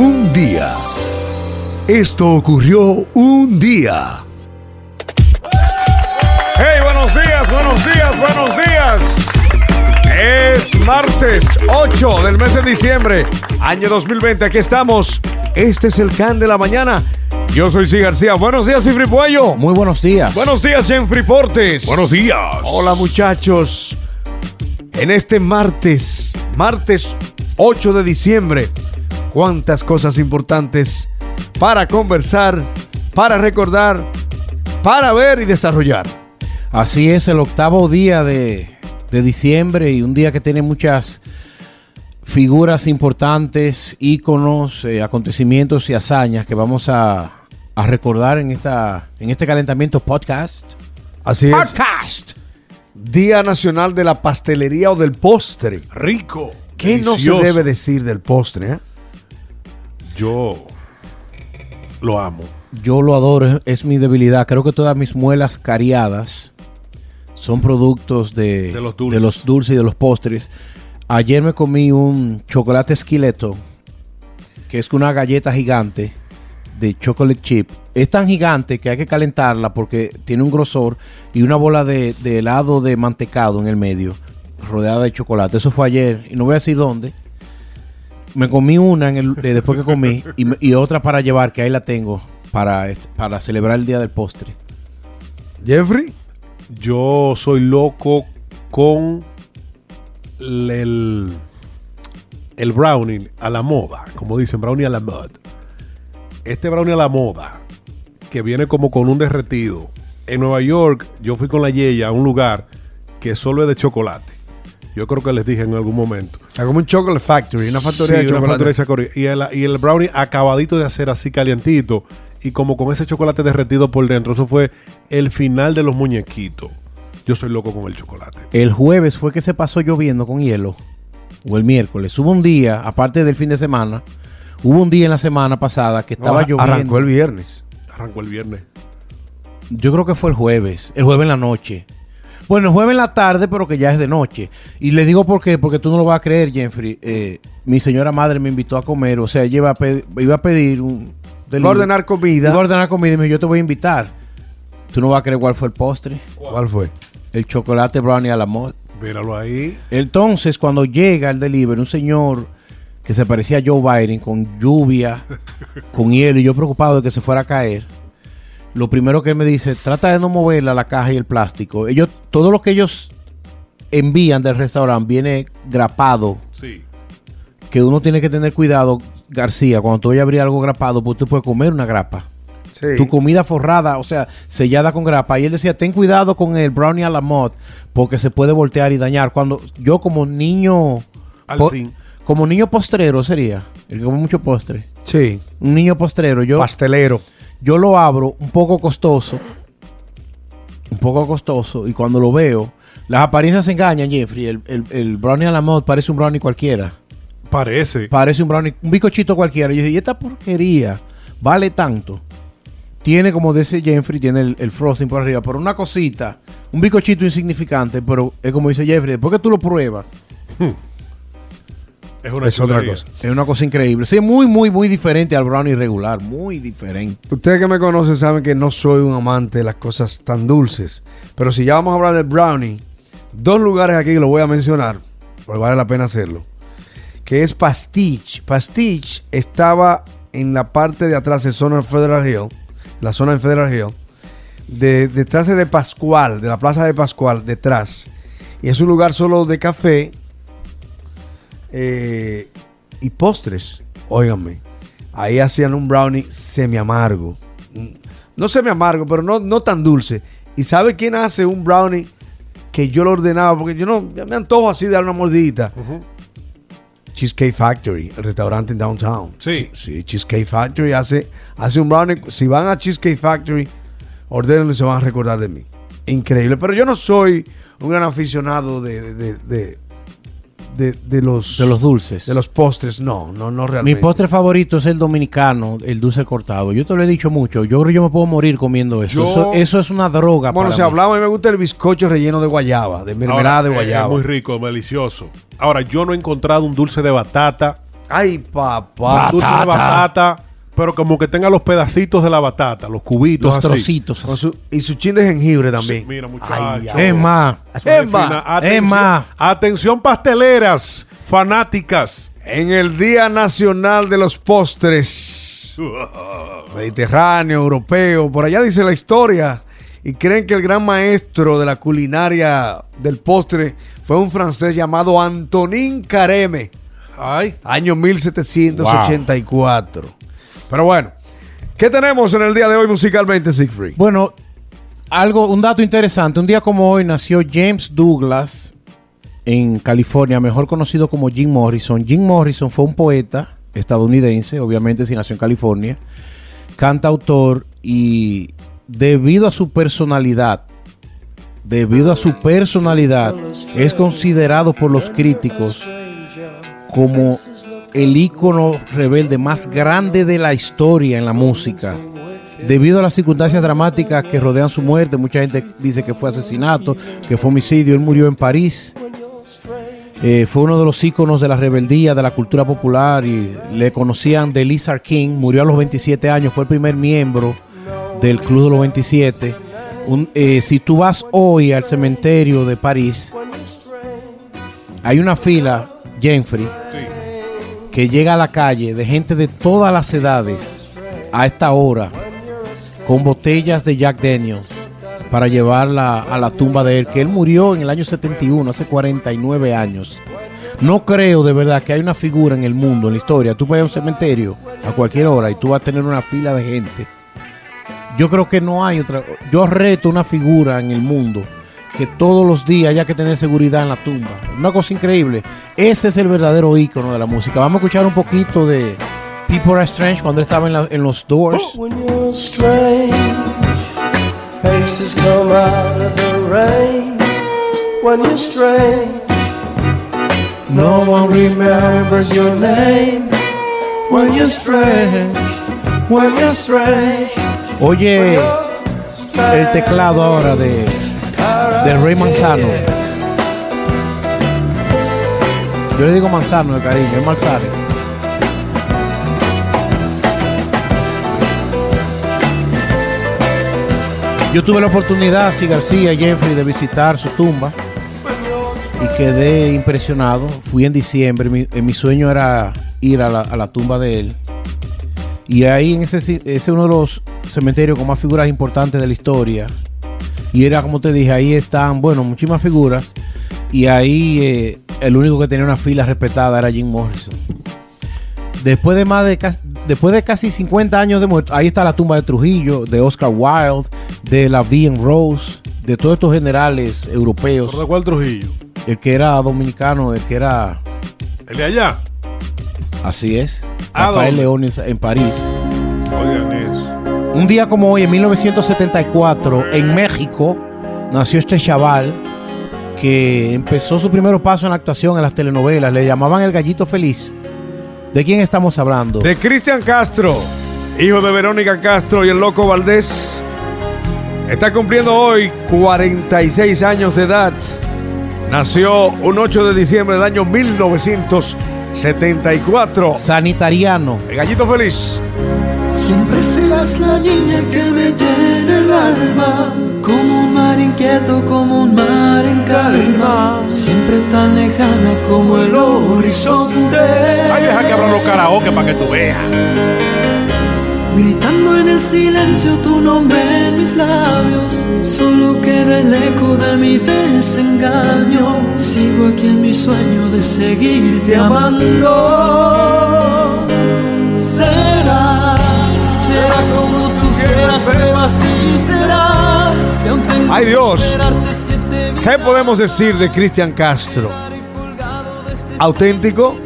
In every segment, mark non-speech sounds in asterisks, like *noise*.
Un día. Esto ocurrió un día. Hey, buenos días, buenos días, buenos días. Es martes 8 del mes de diciembre, año 2020. Aquí estamos. Este es el Can de la mañana. Yo soy C. García. Buenos días, Cifri Puello. Muy buenos días. Buenos días, en Friportes. Buenos días. Hola, muchachos. En este martes, martes 8 de diciembre, cuántas cosas importantes para conversar, para recordar, para ver y desarrollar. Así es, el octavo día de, de diciembre y un día que tiene muchas figuras importantes, íconos, eh, acontecimientos y hazañas que vamos a, a recordar en, esta, en este calentamiento podcast. Así es. Podcast. Día Nacional de la Pastelería o del Postre. Rico. ¿Qué no se delicioso. debe decir del postre? eh? Yo lo amo. Yo lo adoro, es, mi debilidad. Creo que todas mis muelas cariadas son productos de, De los dulces. de los dulces y de los postres. Ayer me comí un chocolate esqueleto, que es una galleta gigante de chocolate chip. Es tan gigante que hay que calentarla porque tiene un grosor y una bola de, de helado de mantecado en el medio, rodeada de chocolate. Eso fue ayer y no voy a decir dónde. Me comí una en el, eh, después que comí y, otra para llevar, que ahí la tengo, para, para celebrar el día del postre. Jeffrey. Yo soy loco con el, el brownie a la moda, como dicen, brownie a la moda. Este brownie a la moda, que viene como con un derretido. En Nueva York, yo fui con la Yeya a un lugar que solo es de chocolate. Yo creo que les dije en algún momento. Está como un Chocolate Factory, una factoría Sí, de una chocolate. factoría de chocolate. Y el, y el brownie acabadito de hacer así calientito. Y como con ese chocolate derretido por dentro. Eso fue el final de los muñequitos. Yo soy loco con el chocolate. El jueves fue que se pasó lloviendo con hielo, o el miércoles. Hubo un día, aparte del fin de semana, hubo un día en la semana pasada que estaba No, lloviendo. Arrancó el viernes. Arrancó el viernes. Yo creo que fue el jueves, el jueves en la noche. Bueno, jueves en la tarde, pero que ya es de noche. Y le digo por qué, porque tú no lo vas a creer, Jeffrey. Eh, mi señora madre me invitó a comer, o sea, ella iba a, pe- iba a pedir un... Iba a ordenar comida. Iba a ordenar comida y me dijo, yo te voy a invitar. Tú no vas a creer cuál fue el postre. ¿Cuál fue? El chocolate brownie a la moda. Míralo ahí. Entonces, cuando llega el delivery, un señor que se parecía a Joe Biden, con lluvia, *laughs* con hielo, y yo preocupado de que se fuera a caer, lo primero que él me dice, trata de no moverla la caja y el plástico. Ellos, todo lo que ellos envían del restaurante viene grapado, Sí. que uno tiene que tener cuidado, García, cuando tú vayas a abrir algo grapado, pues tú puedes comer una grapa. Sí. Tu comida forrada, o sea, sellada con grapa. Y él decía, ten cuidado con el brownie a la mod, porque se puede voltear y dañar. Cuando yo como niño, Al fin. como niño postrero sería, el que come mucho postre, Sí. un niño postrero, yo, Pastelero. Yo lo abro un poco costoso, un poco costoso, y cuando lo veo, las apariencias se engañan, Jeffrey. El, el, el brownie a la mod parece un brownie cualquiera. Parece. Parece un brownie, un bicochito cualquiera. Y yo dije, ¿y esta porquería vale tanto? Tiene, como dice Jeffrey, tiene el, el frosting por arriba, pero una cosita, un bicochito insignificante, pero es como dice Jeffrey, después que tú lo pruebas, es una Es otra cosa. es una cosa increíble. Sí, muy, muy, muy diferente al brownie regular, muy diferente. Ustedes que me conocen saben que no soy un amante de las cosas tan dulces. Pero si ya vamos a hablar del brownie, dos lugares aquí que lo voy a mencionar, porque vale la pena hacerlo. Que es Pastiche. Pastiche estaba en la parte de atrás de zona Federal Hill, la zona de Federal Hill, de, detrás de Pascual, de la plaza de Pascual, detrás. Y es un lugar solo de café eh, y postres. Óiganme, ahí hacían un brownie semi amargo. No semi amargo, pero no, no tan dulce. ¿Y sabe quién hace un brownie que yo lo ordenaba? Porque yo no, me antojo así de dar una mordidita. Cheesecake Factory, el restaurante en downtown. Sí. Sí, Cheesecake Factory hace, hace un brownie. Si van a Cheesecake Factory, ordénenlo y se van a recordar de mí. Increíble. Pero yo no soy un gran aficionado de, de, de, de- de los, De los dulces. de los postres. No, no, no Mi realmente. postre favorito es el dominicano, el dulce cortado. Yo te lo he dicho mucho. Yo creo que yo me puedo morir comiendo eso. Yo- Eso, eso es una droga. Bueno, para si mí. hablamos, a mí me gusta el bizcocho relleno de guayaba, de mermelada Ahora, de eh, guayaba. Es muy rico, delicioso. Ahora, yo no he encontrado un dulce de batata Ay, papá. Dulce de batata, pero como que tenga los pedacitos de la batata, los cubitos Los así. trocitos. Su- y su chin de jengibre también. Sí, mira, muchacho. Ay, ay. Es más, Emma, Fina, atención, Emma. atención pasteleras, fanáticas. En el Día Nacional de los Postres, *laughs* Mediterráneo, europeo, por allá dice la historia, y creen que el gran maestro de la culinaria del postre fue un francés llamado Antonin Careme, Ay, año 1784. Pero bueno, ¿qué tenemos en el día de hoy musicalmente, Siegfried? bueno, algo, un dato interesante. Un día como hoy nació James Douglas en California, mejor conocido como Jim Morrison. Jim Morrison fue un poeta estadounidense, obviamente si nació en California, cantautor y debido a su personalidad, debido a su personalidad, es considerado por los críticos como el ícono rebelde más grande de la historia en la música. Debido a las circunstancias dramáticas que rodean su muerte, mucha gente dice que fue asesinato, que fue homicidio. Él murió en París. Eh, fue uno de los íconos de la rebeldía, de la cultura popular y le conocían de Lizard King. Murió a los 27 años, fue el primer miembro del Club de los 27. Un- eh, si tú vas hoy al cementerio de París, hay una fila, Jenfrey, que llega a la calle de gente de todas las edades a esta hora con botellas de Jack Daniels para llevarla a la tumba de él, que él murió en el año 71, hace 49 años. No creo de verdad que hay una figura en el mundo, en la historia. Tú vas a un cementerio a cualquier hora y tú vas a tener una fila de gente. Yo creo que no hay otra. Yo reto una figura en el mundo que todos los días haya que tener seguridad en la tumba. Una cosa increíble. Ese es el verdadero ícono de la música. Vamos a escuchar un poquito de People Are Strange cuando estaba en, la- en los Doors. When you're strange, faces come out of the rain. When you're strange, no one remembers your name. When you're strange, when you're strange, Oye el teclado ahora de, de Rey Manzano. Yo le digo Manzano de cariño, es Manzano. Yo tuve la oportunidad, sí, García, Jeffrey, de visitar su tumba y quedé impresionado. Fui en diciembre, mi, eh, mi sueño era ir a la, a la tumba de él. Y ahí en ese es uno de los cementerios con más figuras importantes de la historia. Y era como te dije, ahí están, bueno, muchísimas figuras. Y ahí eh, el único que tenía una fila respetada era Jim Morrison. Después de más de casi, después de casi 50 años de muerto, ahí está la tumba de Trujillo, de Oscar Wilde, de la V. Rose, de todos estos generales europeos. ¿Por de cuál Trujillo? El que era dominicano, el que era. El de allá. Así es. ¿A Rafael? León en- en París. Oigan. Un día como hoy, en 1974, en México, nació este chaval que empezó su primer paso en la actuación en las telenovelas. Le llamaban el gallito feliz. ¿De quién estamos hablando? De Cristian Castro, hijo de Verónica Castro y el loco Valdés. Está cumpliendo hoy 46 años de edad. Nació un 8 de diciembre del año 1974. Sanitariano. El gallito feliz. Siempre serás la niña que me llena el alma. Como un mar inquieto, como un mar en calma. Siempre tan lejana como el horizonte. Ay, deja que abran los karaoke para que tú veas. Gritando en el silencio tu nombre en mis labios, solo queda el eco de mi desengaño. Sigo aquí en mi sueño de seguirte amando. Será, como tú quieras, pero así será. Si aún tengo Ay, Dios. ¿Qué podemos decir de Cristian Castro? Auténtico,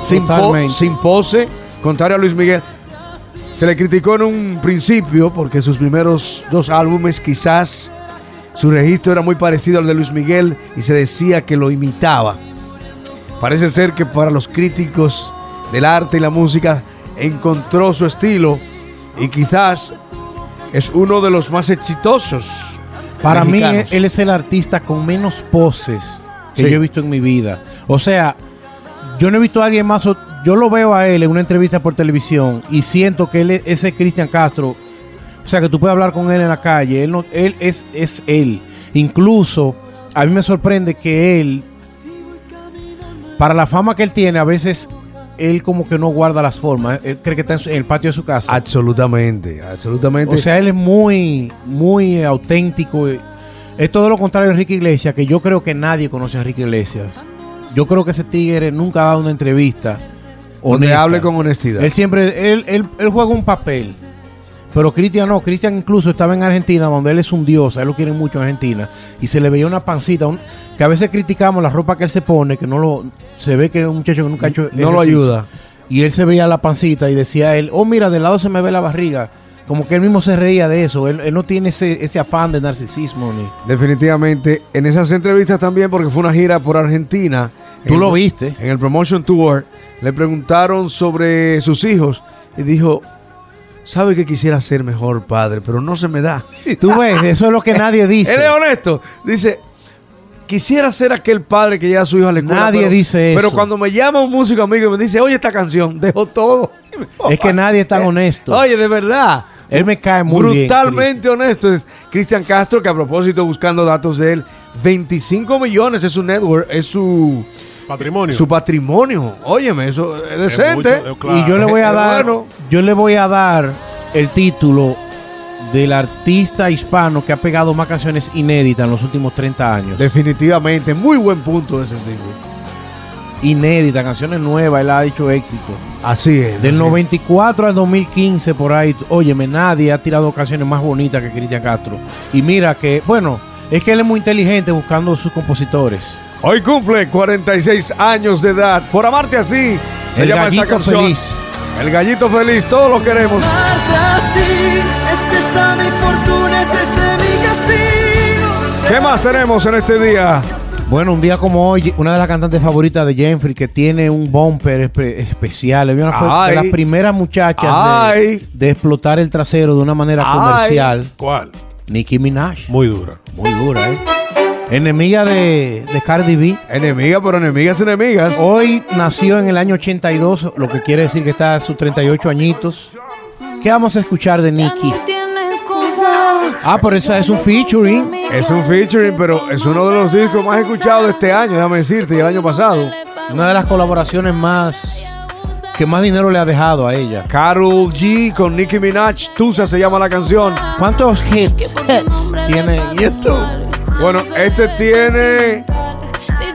sin, po- sin pose, contrario a Luis Miguel. Se le criticó en un principio porque sus primeros dos álbumes quizás su registro era muy parecido al de Luis Miguel y se decía que lo imitaba. Parece ser que para los críticos del arte y la música encontró su estilo y quizás es uno de los más exitosos. Para mí, él es el artista con menos poses que Sí. yo he visto en mi vida. O sea, yo no he visto a alguien más. yo lo veo a él en una entrevista por televisión y siento que él es ese Cristian Castro. O sea, que tú puedes hablar con él en la calle. Él, no, él es, es él. Incluso, a mí me sorprende que él, para la fama que él tiene, a veces él como que no guarda las formas. Él cree que está en, el patio de su casa. Absolutamente, absolutamente. O sea, él es muy, muy auténtico. Es todo lo contrario de Enrique Iglesias, que yo creo que nadie conoce a Enrique Iglesias. Yo creo que ese tigre nunca ha dado una entrevista. donde honesta. hable con honestidad. Él siempre, él, él, él juega un papel. Pero Cristian no, Cristian incluso estaba en Argentina, donde él es un dios, a él lo quieren mucho en Argentina, y se le veía una pancita, un- que a veces criticamos la ropa que él se pone, que no lo, se ve que es un muchacho que nunca ha hecho no lo ayuda. Y él se veía la pancita y decía él, oh mira, de lado se me ve la barriga. Como que él mismo se reía de eso. Él, él no tiene ese, ese afán de narcisismo ni. Definitivamente. En esas entrevistas también, porque fue una gira por Argentina. Tú lo viste. En el Promotion Tour, le preguntaron sobre sus hijos y dijo, sabe que quisiera ser mejor padre, pero no se me da. *laughs* Tú ves, eso es lo que nadie dice. Él es honesto. Dice, quisiera ser aquel padre que lleva a su hijo a la escuela. Nadie pero- dice Pero eso. cuando me llama un músico amigo y me dice, oye esta canción, *laughs* dejo todo. Es que nadie es tan *laughs* honesto. Oye, de verdad. Él me cae muy bien, Brutalmente honesto. Es Cristian Castro, que a propósito, buscando datos de él, 25 millones es su network, es su, Patrimonio. su patrimonio. Óyeme, eso es Es decente. mucho, claro. Y yo le voy a dar, yo le voy a dar el título del artista hispano que ha pegado más canciones inéditas en los últimos 30 años. Definitivamente, muy buen punto ese Steve. Inéditas, canciones nuevas, él ha hecho éxito. Así es. Del así es. 94 al 2015 por ahí, óyeme, nadie ha tirado canciones más bonitas que Cristian Castro. Y mira que, bueno, es que él es muy inteligente buscando sus compositores. Hoy cumple 46 años de edad. Por amarte así, se El llama esta gallito canción. feliz. El gallito feliz, todos lo queremos. Marta, sí, es esa mi fortuna, es ese mi castigo. ¿Qué más tenemos en este día? Bueno, un día como hoy, una de las cantantes favoritas de Jeffrey, que tiene un bumper espe- especial, una fue de las primeras muchachas de, explotar el trasero de una manera Ay. comercial. ¿Cuál? Nicki Minaj. Muy dura. Muy dura, ¿eh? Enemiga de, de Cardi B. Enemiga, pero enemigas, enemigas. Hoy nació en el año 82, lo que quiere decir que está a sus 38 añitos. ¿Qué vamos a escuchar de Nicki? Ah, pero esa es un featuring. Es un featuring, pero es uno de los discos más escuchados de este año, déjame decirte, y el año pasado. Una de las colaboraciones más que más dinero le ha dejado a ella. Carol G con Nicki Minaj, Tusa se llama la canción. ¿Cuántos hits, hits tiene YouTube? Bueno, este tiene,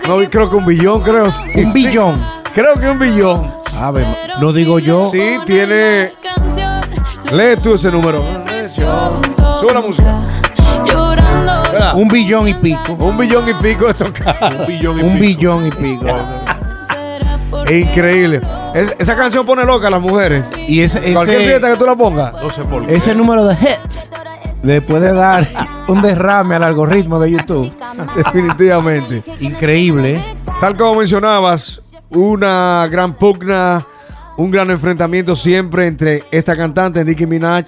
no creo que un billón, creo. sí. Un billón. Creo que un billón. A ver, no digo yo. Sí, tiene. Lee tú ese número. Sube la música. Llorando. ¿Verdad? Un billón y pico. Un billón y pico de tocar. Un billón y Un pico. billón y pico. increíble. Es- esa canción pone loca a las mujeres. Y ese, Cualquier fiesta que tú la pongas. No sé por qué. ese número de hits le puede dar *laughs* un derrame al algoritmo de YouTube. Definitivamente. Increíble. ¿eh? Tal como mencionabas, una gran pugna, un gran enfrentamiento siempre entre esta cantante, Nicki Minaj,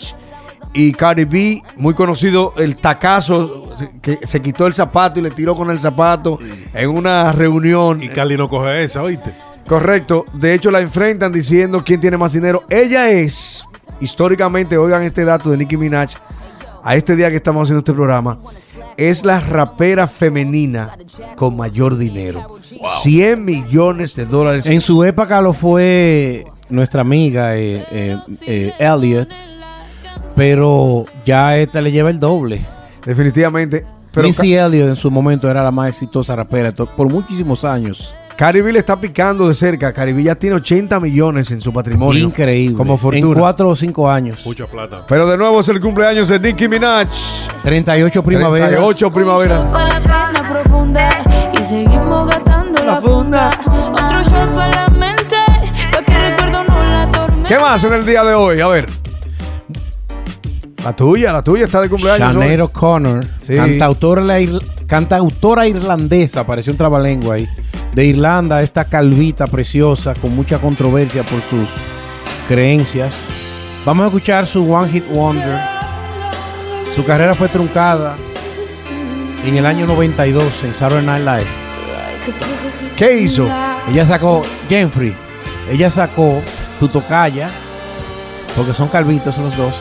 y Cardi B. Muy conocido el tacazo, que se quitó el zapato y le tiró con el zapato en una reunión. Y Cali no coge esa, ¿oíste? Correcto. De hecho, la enfrentan diciendo quién tiene más dinero. Ella es, históricamente, oigan este dato de Nicki Minaj, a este día que estamos haciendo este programa, es la rapera femenina con mayor dinero. 100 millones de dólares. En su época lo fue nuestra amiga eh, eh, eh, Elliot, pero ya esta le lleva el doble. Definitivamente. Pero Missy Elliott en su momento era la más exitosa rapera por muchísimos años. Caribe le está picando de cerca. Caribe ya tiene 80 millones en su patrimonio. Increíble. Como En fortuna. cuatro o cinco años. Mucha plata. Pero de nuevo es el cumpleaños de Nicki Minaj. 38 primaveras. 38 primaveras. Para la pena profunda y seguimos gastando la funda. Otro shot para la mente, pa' que el recuerdo no la tormente. ¿Qué más en el día de hoy? A ver. La tuya, la tuya está de cumpleaños. Sinead O'Connor, Sí. cantautora, la ir- cantautora irlandesa, pareció un trabalengua ahí, de Irlanda, esta calvita preciosa con mucha controversia por sus creencias. Vamos a escuchar su One Hit Wonder. Su carrera fue truncada en el año 92 en Saturday Night Live. ¿Qué hizo? Ella sacó Jeffrey. ella sacó tu tocaya, porque son calvitos los dos.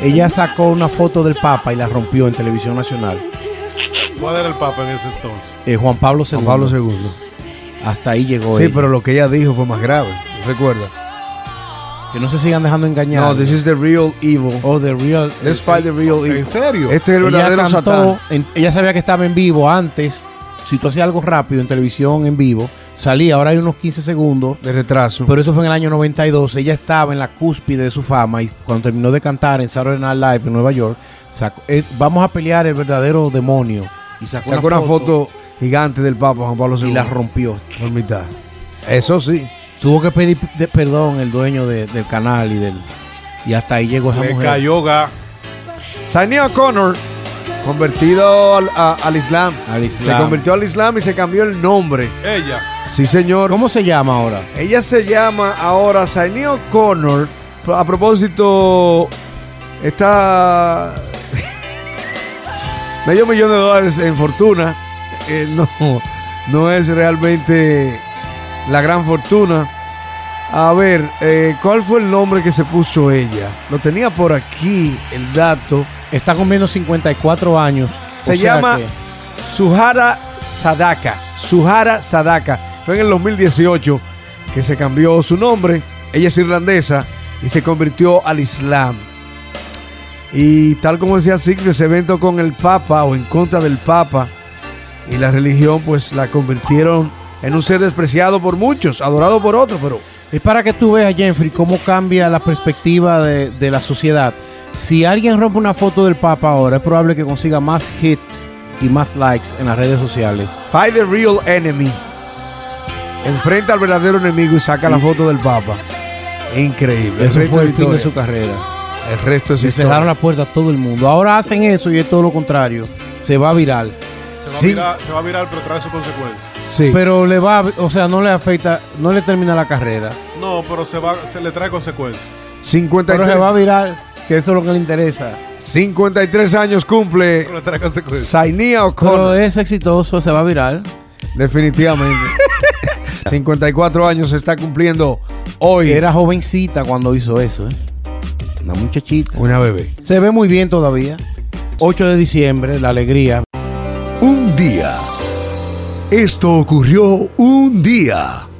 Ella sacó una foto del Papa y la rompió en televisión nacional. ¿Cuál era el Papa en ese entonces? Eh, Juan Pablo II. Juan Pablo II. Hasta ahí llegó Sí, ella. pero lo que ella dijo fue más grave. Recuerda. Que no se sigan dejando engañar. No, this is the real evil. Oh, the real. Let's fight the real evil. ¿En serio? Este es el ella verdadero cantó, satán. en- ella sabía que estaba en vivo antes. Si tú hacías algo rápido en televisión en vivo, salía. Ahora hay unos 15 segundos. De retraso. Pero eso fue en el año 92. Ella estaba en la cúspide de su fama y cuando terminó de cantar en Saturday Night Live en Nueva York, sacó- eh, vamos a pelear el verdadero demonio. Y sacó, Sacó una foto gigante del Papa Juan Pablo II. y la rompió. por mitad. Eso sí. Tuvo que pedir de- perdón el dueño de- del canal y del y hasta ahí llegó esa Le mujer. cayó ga. O'Connor, convertido al, a- al Islam. Al Se Islam. convirtió al Islam y se cambió el nombre. Ella. Sí, señor. ¿Cómo se llama ahora? Ella se llama ahora Sania O'Connor. A propósito, está *laughs* medio millón de dólares en fortuna. Eh, *laughs* no, no es realmente la gran fortuna. A ver, eh, ¿cuál fue el nombre que se puso ella? Lo tenía por aquí el dato. Está cumpliendo 54 años. Se llama que- Suhara Sadaka. Suhara Sadaka. Fue en el 2018 que se cambió su nombre. Ella es irlandesa y se convirtió al Islam. Y tal como decía Sigrid, ese evento con el Papa o en contra del Papa y la religión, pues la convirtieron en un ser despreciado por muchos, adorado por otros, pero Es para que tú veas, Jeffrey, cómo cambia la perspectiva de, de la sociedad. Si alguien rompe una foto del Papa ahora, es probable que consiga más hits y más likes en las redes sociales. Fight the real enemy. Enfrenta al verdadero enemigo y saca la foto del Papa. Increíble. Eso resto fue es el fin de su carrera. El resto es Se historia. cerraron la puerta a todo el mundo. Ahora hacen eso y es todo lo contrario. Se va viral. Se va, Sí. a virar, se va a virar, pero trae sus consecuencias. Sí. Pero le va, o sea, no le afecta, no le termina la carrera. No, pero se, va, se le trae consecuencias. 53, Pero se va viral, que eso es lo que le interesa. 53 años cumple *laughs* Pero le trae consecuencias. Sainia Pero es exitoso, se va viral. Definitivamente. *laughs* 54 años se está cumpliendo hoy. Era jovencita cuando hizo eso, ¿eh? Una muchachita. una bebé. Se ve muy bien todavía. 8 de diciembre, la alegría. Esto ocurrió un día.